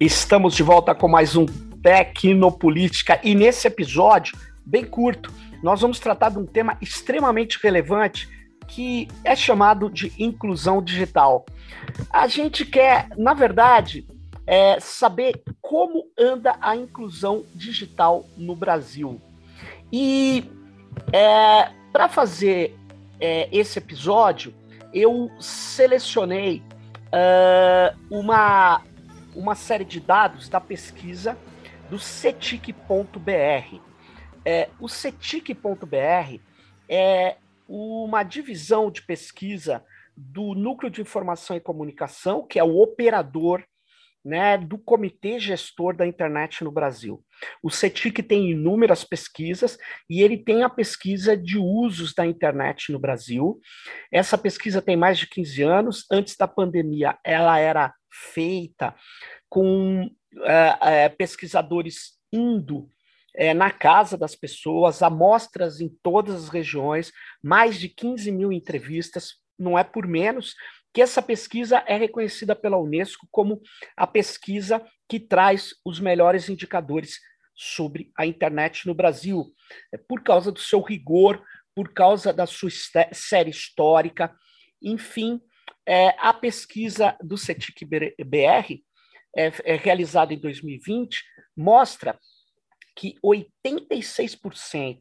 Estamos de volta com mais um Tecnopolítica e nesse episódio, bem curto, nós vamos tratar de um tema extremamente relevante que é chamado de inclusão digital. A gente quer, na verdade, é, saber como anda a inclusão digital no Brasil. E é, para fazer é, esse episódio, eu selecionei uh, uma uma série de dados da pesquisa do CETIC.br. É, o CETIC.br é uma divisão de pesquisa do Núcleo de Informação e Comunicação, que é o operador né, do Comitê Gestor da Internet no Brasil. O CETIC tem inúmeras pesquisas e ele tem a pesquisa de usos da internet no Brasil. Essa pesquisa tem mais de 15 anos. Antes da pandemia, ela era feita com é, é, pesquisadores indo é, na casa das pessoas, amostras em todas as regiões, mais de 15 mil entrevistas, não é por menos, que essa pesquisa é reconhecida pela Unesco como a pesquisa que traz os melhores indicadores sobre a internet no Brasil, é por causa do seu rigor, por causa da sua série histórica, enfim, é, a pesquisa do CETIC BR, é, é realizada em 2020, mostra que 86%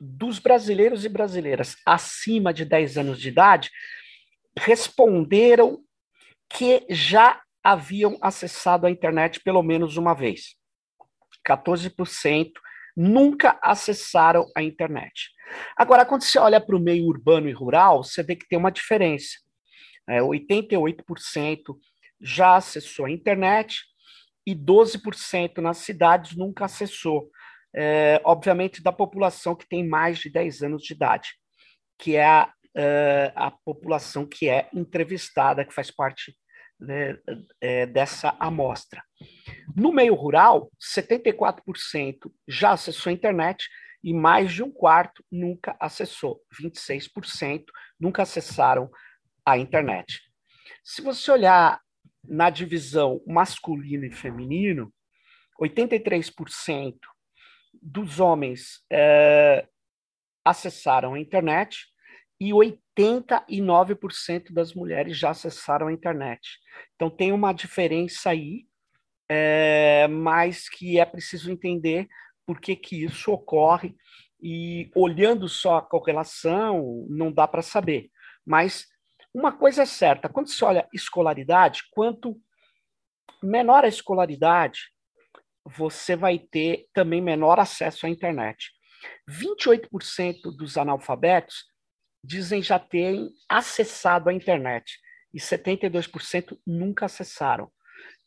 dos brasileiros e brasileiras acima de 10 anos de idade responderam que já haviam acessado a internet pelo menos uma vez. 14% nunca acessaram a internet. Agora, quando você olha para o meio urbano e rural, você vê que tem uma diferença. É, 88% já acessou a internet e 12% nas cidades nunca acessou. É, obviamente, da população que tem mais de 10 anos de idade, que é a, é, a população que é entrevistada, que faz parte né, é, dessa amostra. No meio rural, 74% já acessou a internet e mais de um quarto nunca acessou, 26% nunca acessaram a internet. Se você olhar na divisão masculino e feminino, 83% dos homens é, acessaram a internet e 89% das mulheres já acessaram a internet. Então tem uma diferença aí, é, mas que é preciso entender por que, que isso ocorre. E olhando só a correlação, não dá para saber. Mas uma coisa é certa, quando se olha escolaridade, quanto menor a escolaridade, você vai ter também menor acesso à internet. 28% dos analfabetos dizem já terem acessado a internet e 72% nunca acessaram.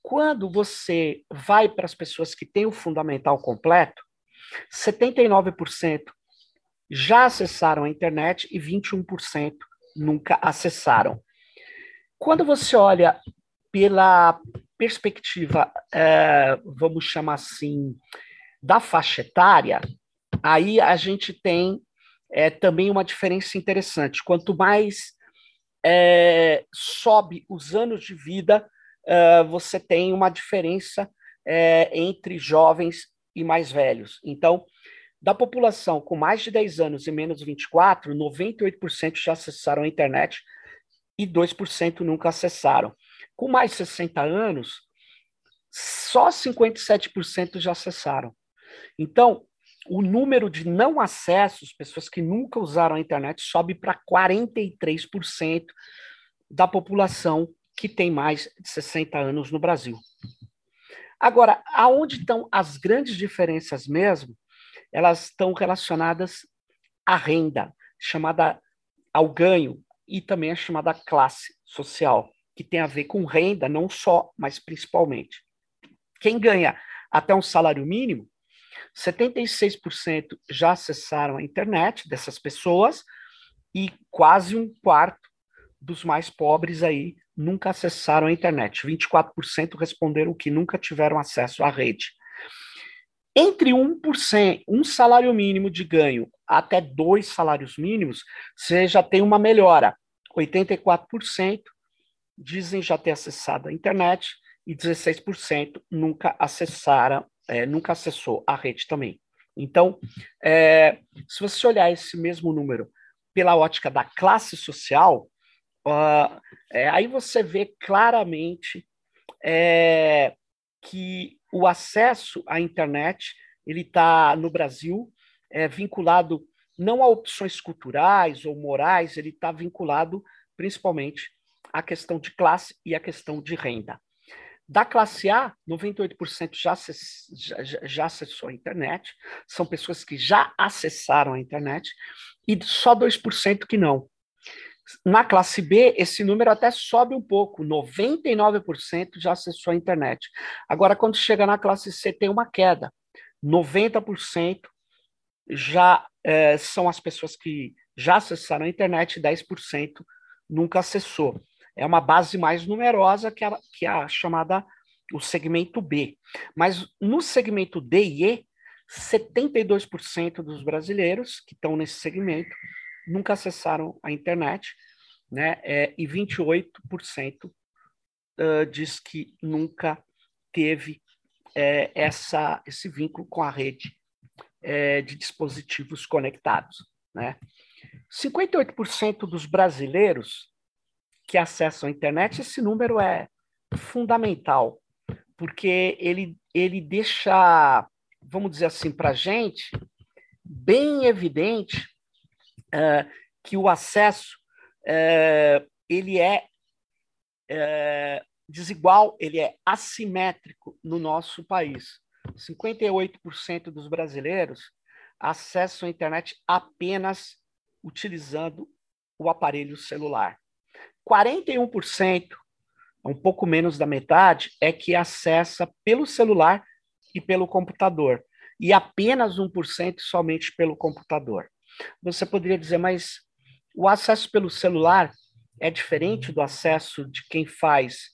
Quando você vai para as pessoas que têm o fundamental completo, 79% já acessaram a internet e 21% nunca acessaram. Quando você olha pela perspectiva, é, vamos chamar assim, da faixa etária, aí a gente tem é, também uma diferença interessante. Quanto mais é, sobe os anos de vida, é, você tem uma diferença é, entre jovens e mais velhos. Então, da população com mais de 10 anos e menos de 24, 98% já acessaram a internet e 2% nunca acessaram. Com mais de 60 anos, só 57% já acessaram. Então, o número de não acessos, pessoas que nunca usaram a internet, sobe para 43% da população que tem mais de 60 anos no Brasil. Agora, aonde estão as grandes diferenças mesmo elas estão relacionadas à renda, chamada ao ganho, e também a chamada classe social, que tem a ver com renda, não só, mas principalmente. Quem ganha até um salário mínimo, 76% já acessaram a internet dessas pessoas e quase um quarto dos mais pobres aí nunca acessaram a internet. 24% responderam que nunca tiveram acesso à rede. Entre 1%, um salário mínimo de ganho até dois salários mínimos, você já tem uma melhora. 84% dizem já ter acessado a internet e 16% nunca acessaram, é, nunca acessou a rede também. Então, é, se você olhar esse mesmo número pela ótica da classe social, uh, é, aí você vê claramente é, que o acesso à internet ele está no Brasil é, vinculado não a opções culturais ou morais, ele está vinculado principalmente à questão de classe e à questão de renda. Da classe A, 98% já, já, já acessou a internet, são pessoas que já acessaram a internet, e só 2% que não. Na classe B, esse número até sobe um pouco, 99% já acessou a internet. Agora, quando chega na classe C, tem uma queda. 90% já é, são as pessoas que já acessaram a internet, 10% nunca acessou. É uma base mais numerosa que a, que a chamada o segmento B. Mas no segmento D e E, 72% dos brasileiros que estão nesse segmento nunca acessaram a internet, né? É, e 28% uh, diz que nunca teve é, essa, esse vínculo com a rede é, de dispositivos conectados. Né? 58% dos brasileiros que acessam a internet, esse número é fundamental, porque ele, ele deixa, vamos dizer assim, para a gente, bem evidente uh, que o acesso uh, ele é uh, desigual, ele é assimétrico no nosso país. 58% dos brasileiros acessam a internet apenas utilizando o aparelho celular. 41%, um pouco menos da metade, é que acessa pelo celular e pelo computador. E apenas 1% somente pelo computador. Você poderia dizer, mas o acesso pelo celular é diferente do acesso de quem faz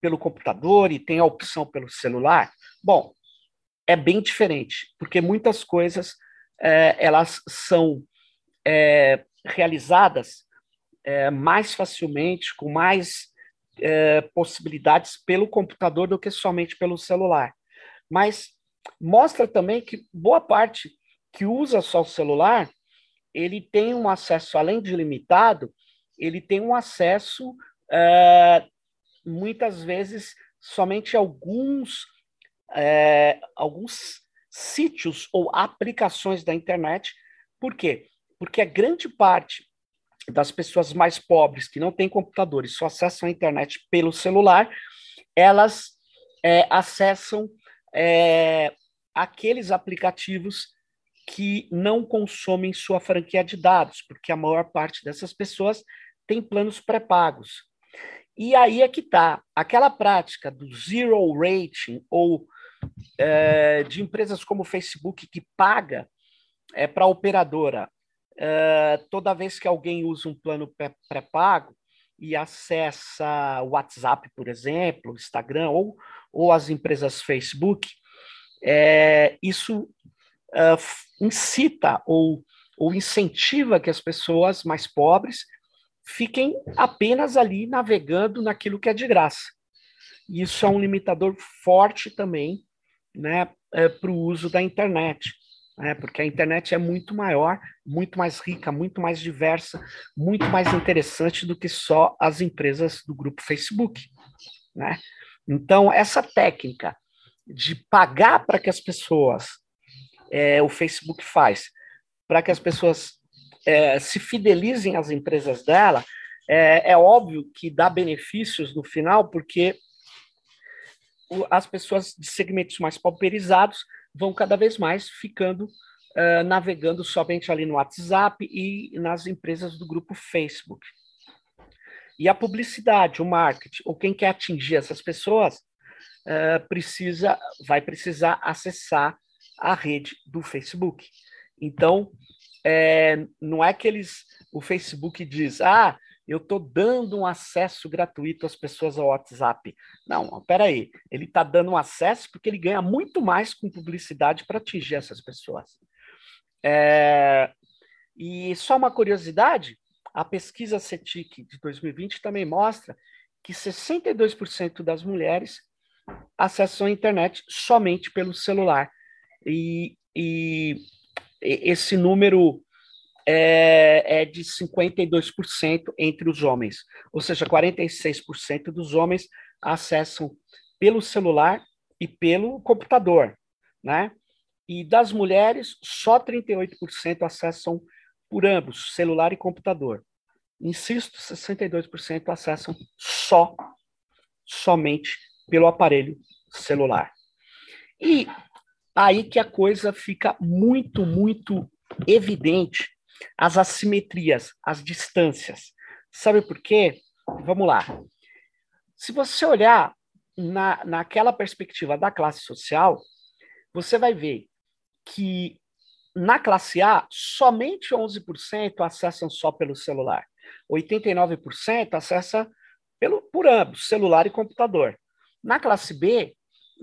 pelo computador e tem a opção pelo celular? Bom, é bem diferente, porque muitas coisas é, elas são é, realizadas é, mais facilmente, com mais é, possibilidades pelo computador do que somente pelo celular. Mas mostra também que boa parte que usa só o celular, ele tem um acesso, além de limitado, ele tem um acesso, é, muitas vezes, somente alguns é, alguns sítios ou aplicações da internet. Por quê? Porque a grande parte das pessoas mais pobres que não têm computador e só acessam a internet pelo celular, elas é, acessam aqueles aplicativos que não consomem sua franquia de dados, porque a maior parte dessas pessoas tem planos pré-pagos. E aí é que está aquela prática do zero rating ou é, de empresas como o Facebook que paga é, para a operadora é, toda vez que alguém usa um plano pré-pago e acessa o WhatsApp, por exemplo, Instagram ou, ou as empresas Facebook, é, isso é, incita ou, ou incentiva que as pessoas mais pobres fiquem apenas ali navegando naquilo que é de graça. Isso é um limitador forte também né, é, para o uso da internet. Né, porque a internet é muito maior, muito mais rica, muito mais diversa, muito mais interessante do que só as empresas do grupo Facebook. Né? Então, essa técnica de pagar para que as pessoas, é, o Facebook faz, para que as pessoas é, se fidelizem às empresas dela, é, é óbvio que dá benefícios no final, porque as pessoas de segmentos mais pauperizados vão cada vez mais ficando uh, navegando somente ali no WhatsApp e nas empresas do grupo Facebook. E a publicidade, o marketing, ou quem quer atingir essas pessoas, uh, precisa, vai precisar acessar a rede do Facebook. Então, é, não é que eles, o Facebook diz, ah, eu estou dando um acesso gratuito às pessoas ao WhatsApp. Não, peraí, ele está dando um acesso porque ele ganha muito mais com publicidade para atingir essas pessoas. É... E só uma curiosidade, a pesquisa CETIC de 2020 também mostra que 62% das mulheres acessam a internet somente pelo celular. E, e esse número é, é de 52% entre os homens, ou seja, 46% dos homens acessam pelo celular e pelo computador, né? E das mulheres, só 38% acessam por ambos, celular e computador. Insisto, 62% acessam só, somente pelo aparelho celular. E aí que a coisa fica muito, muito evidente, as assimetrias, as distâncias. Sabe por quê? Vamos lá. Se você olhar na, naquela perspectiva da classe social, você vai ver que na classe A, somente 11% acessam só pelo celular. 89% acessa pelo, por ambos, celular e computador. Na classe B,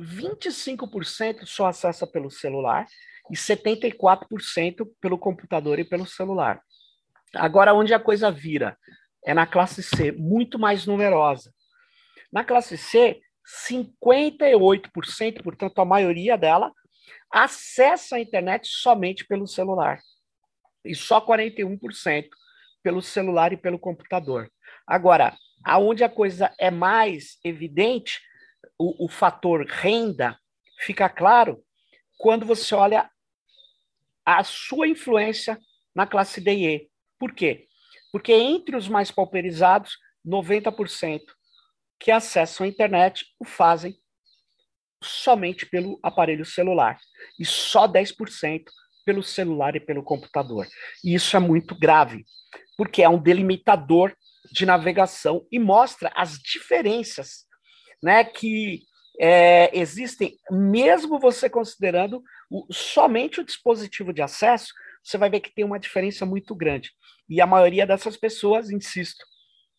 25% só acessa pelo celular e 74% pelo computador e pelo celular. Agora, onde a coisa vira? É na classe C, muito mais numerosa. Na classe C, 58%, portanto, a maioria dela, acessa a internet somente pelo celular. E só 41% pelo celular e pelo computador. Agora, aonde a coisa é mais evidente, o, o fator renda fica claro quando você olha a sua influência na classe D e E. Por quê? Porque entre os mais pauperizados, 90% que acessam a internet o fazem somente pelo aparelho celular e só 10% pelo celular e pelo computador. E isso é muito grave, porque é um delimitador de navegação e mostra as diferenças né, que é, existem, mesmo você considerando o, somente o dispositivo de acesso, você vai ver que tem uma diferença muito grande. E a maioria dessas pessoas, insisto,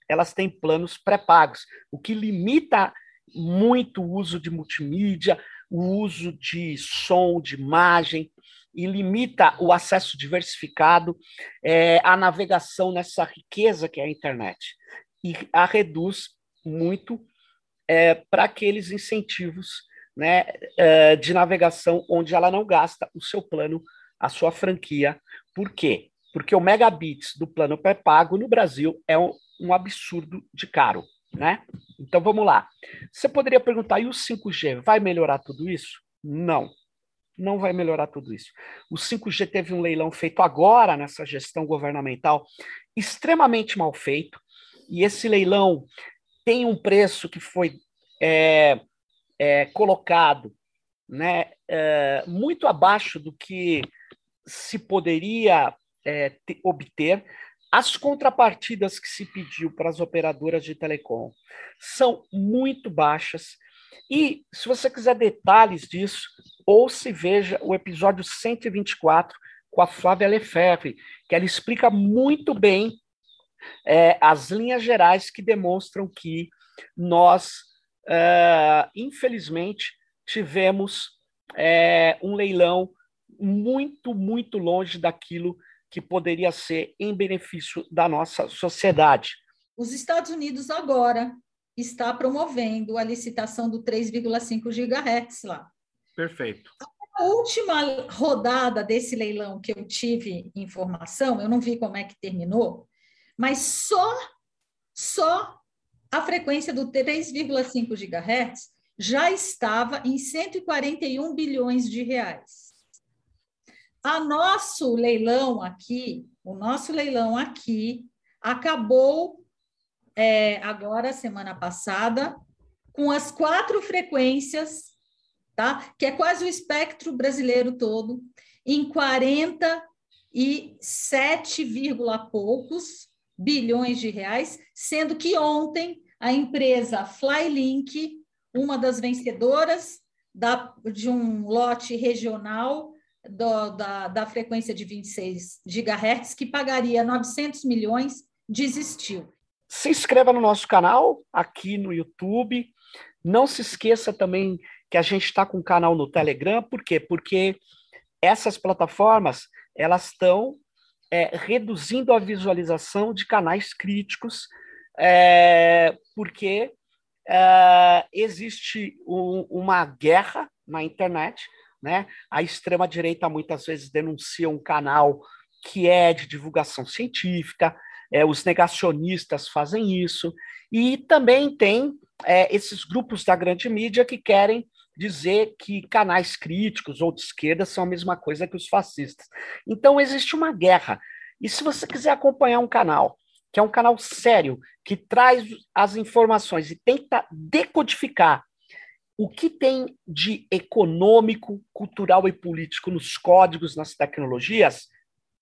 elas têm planos pré-pagos, o que limita muito o uso de multimídia, o uso de som, de imagem, e limita o acesso diversificado, é, a navegação nessa riqueza que é a internet, e a reduz muito é, para aqueles incentivos né, é, de navegação onde ela não gasta o seu plano, a sua franquia. Por quê? Porque o megabits do plano pré-pago no Brasil é um, um absurdo de caro né? Então vamos lá. Você poderia perguntar, e o 5G vai melhorar tudo isso? Não, não vai melhorar tudo isso. O 5G teve um leilão feito agora nessa gestão governamental, extremamente mal feito, e esse leilão tem um preço que foi é, é, colocado né, é, muito abaixo do que se poderia é, obter, as contrapartidas que se pediu para as operadoras de telecom são muito baixas. E, se você quiser detalhes disso, ou se veja o episódio 124 com a Flávia Lefebvre, que ela explica muito bem é, as linhas gerais que demonstram que nós, é, infelizmente, tivemos é, um leilão muito, muito longe daquilo que poderia ser em benefício da nossa sociedade. Os Estados Unidos agora está promovendo a licitação do 3,5 GHz lá. Perfeito. A última rodada desse leilão que eu tive informação, eu não vi como é que terminou, mas só só a frequência do 3,5 GHz já estava em 141 bilhões de reais. A nosso leilão aqui, o nosso leilão aqui, acabou é, agora, semana passada, com as quatro frequências, tá? que é quase o espectro brasileiro todo, em 47, poucos bilhões de reais, sendo que ontem a empresa Flylink, uma das vencedoras da, de um lote regional, do, da, da frequência de 26 GHz, que pagaria 900 milhões, desistiu. Se inscreva no nosso canal aqui no YouTube. Não se esqueça também que a gente está com um canal no Telegram. Por quê? Porque essas plataformas elas estão é, reduzindo a visualização de canais críticos, é, porque uh, existe um, uma guerra na internet, né? A extrema direita muitas vezes denuncia um canal que é de divulgação científica, é, os negacionistas fazem isso, e também tem é, esses grupos da grande mídia que querem dizer que canais críticos ou de esquerda são a mesma coisa que os fascistas. Então existe uma guerra. E se você quiser acompanhar um canal, que é um canal sério, que traz as informações e tenta decodificar o que tem de econômico, cultural e político nos códigos, nas tecnologias,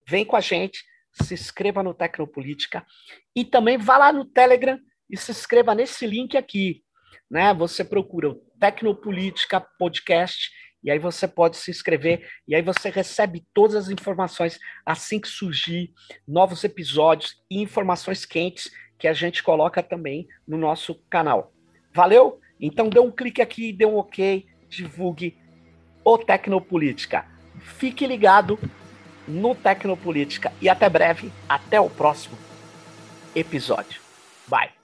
vem com a gente, se inscreva no Tecnopolítica e também vá lá no Telegram e se inscreva nesse link aqui. Né? Você procura o Tecnopolítica Podcast e aí você pode se inscrever e aí você recebe todas as informações assim que surgir novos episódios e informações quentes que a gente coloca também no nosso canal. Valeu? Então dê um clique aqui, dê um OK, divulgue o Tecnopolítica. Fique ligado no Tecnopolítica e até breve, até o próximo episódio. Bye.